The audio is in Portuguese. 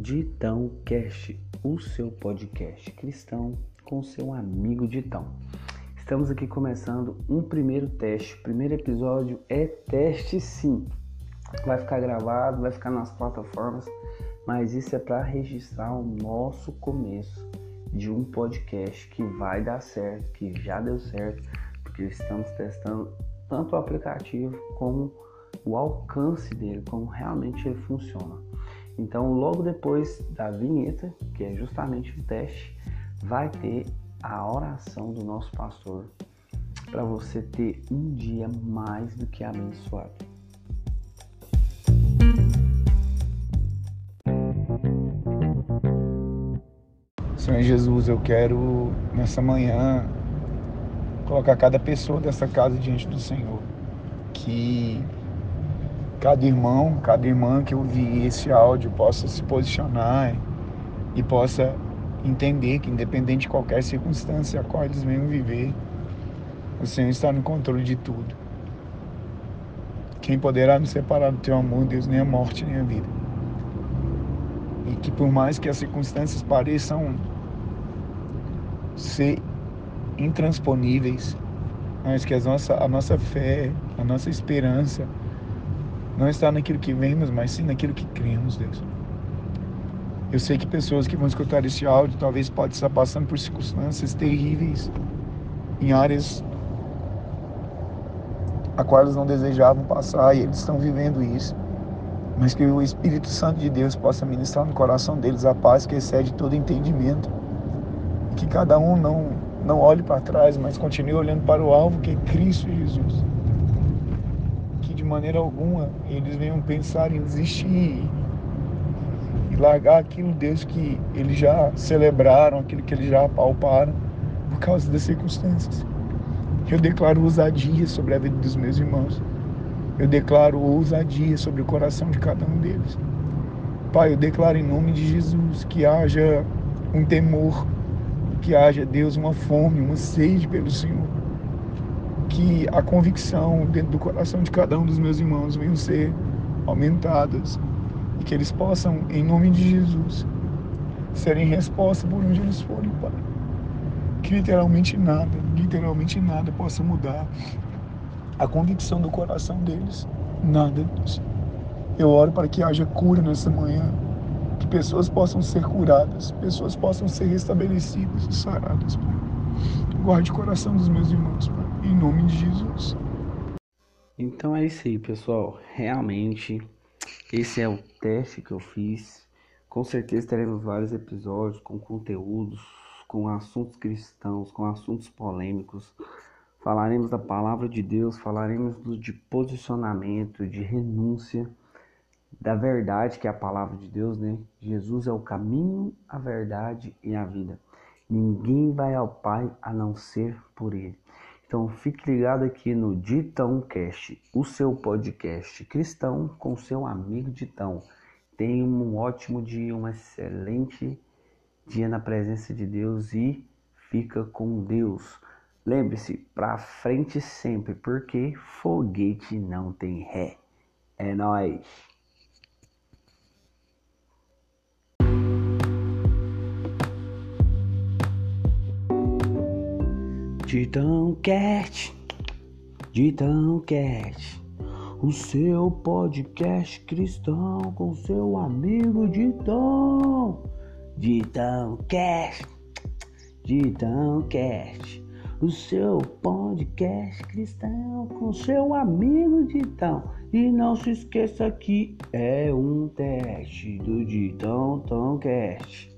Ditão Cast, o seu podcast cristão com seu amigo Ditão. Estamos aqui começando um primeiro teste. O primeiro episódio é teste sim. Vai ficar gravado, vai ficar nas plataformas, mas isso é para registrar o nosso começo de um podcast que vai dar certo, que já deu certo, porque estamos testando tanto o aplicativo como o alcance dele, como realmente ele funciona. Então, logo depois da vinheta, que é justamente o teste, vai ter a oração do nosso pastor para você ter um dia mais do que abençoado. Senhor Jesus, eu quero nessa manhã colocar cada pessoa dessa casa diante do Senhor. Que cada irmão, cada irmã que ouvir esse áudio possa se posicionar e possa entender que, independente de qualquer circunstância a qual eles venham viver, o Senhor está no controle de tudo. Quem poderá nos separar do teu amor, Deus, nem a morte, nem a vida. E que por mais que as circunstâncias pareçam ser intransponíveis, mas que a nossa, a nossa fé, a nossa esperança, não está naquilo que vemos, mas sim naquilo que cremos, Deus. Eu sei que pessoas que vão escutar esse áudio talvez podem estar passando por circunstâncias terríveis em áreas a qual eles não desejavam passar e eles estão vivendo isso. Mas que o Espírito Santo de Deus possa ministrar no coração deles a paz que excede todo entendimento. Que cada um não, não olhe para trás, mas continue olhando para o alvo que é Cristo Jesus maneira alguma eles venham pensar em desistir e largar aquilo, Deus, que eles já celebraram, aquilo que eles já apalparam por causa das circunstâncias. Eu declaro ousadia sobre a vida dos meus irmãos. Eu declaro ousadia sobre o coração de cada um deles. Pai, eu declaro em nome de Jesus que haja um temor, que haja, Deus, uma fome, uma sede pelo Senhor que a convicção dentro do coração de cada um dos meus irmãos venham ser aumentadas e que eles possam, em nome de Jesus, serem resposta por onde eles forem, Pai. Que literalmente nada, literalmente nada possa mudar a convicção do coração deles. Nada. Eu oro para que haja cura nessa manhã, que pessoas possam ser curadas, pessoas possam ser restabelecidas e saradas, Pai. Guarde o coração dos meus irmãos, Pai. Em nome de Jesus. Então é isso aí, pessoal. Realmente, esse é o teste que eu fiz. Com certeza teremos vários episódios com conteúdos, com assuntos cristãos, com assuntos polêmicos. Falaremos da palavra de Deus, falaremos de posicionamento, de renúncia, da verdade que é a palavra de Deus, né? Jesus é o caminho, a verdade e a vida. Ninguém vai ao Pai a não ser por Ele. Então fique ligado aqui no Ditão Cast, o seu podcast cristão com seu amigo Ditão. Tenha um ótimo dia, um excelente dia na presença de Deus e fica com Deus. Lembre-se, para frente sempre, porque foguete não tem ré. É nóis! Ditão Cast, Ditão Cast, o seu podcast cristão com seu amigo Ditão. Ditão Cast, Ditão Cast, o seu podcast cristão com seu amigo Ditão. E não se esqueça que é um teste do Ditão Tão Cast.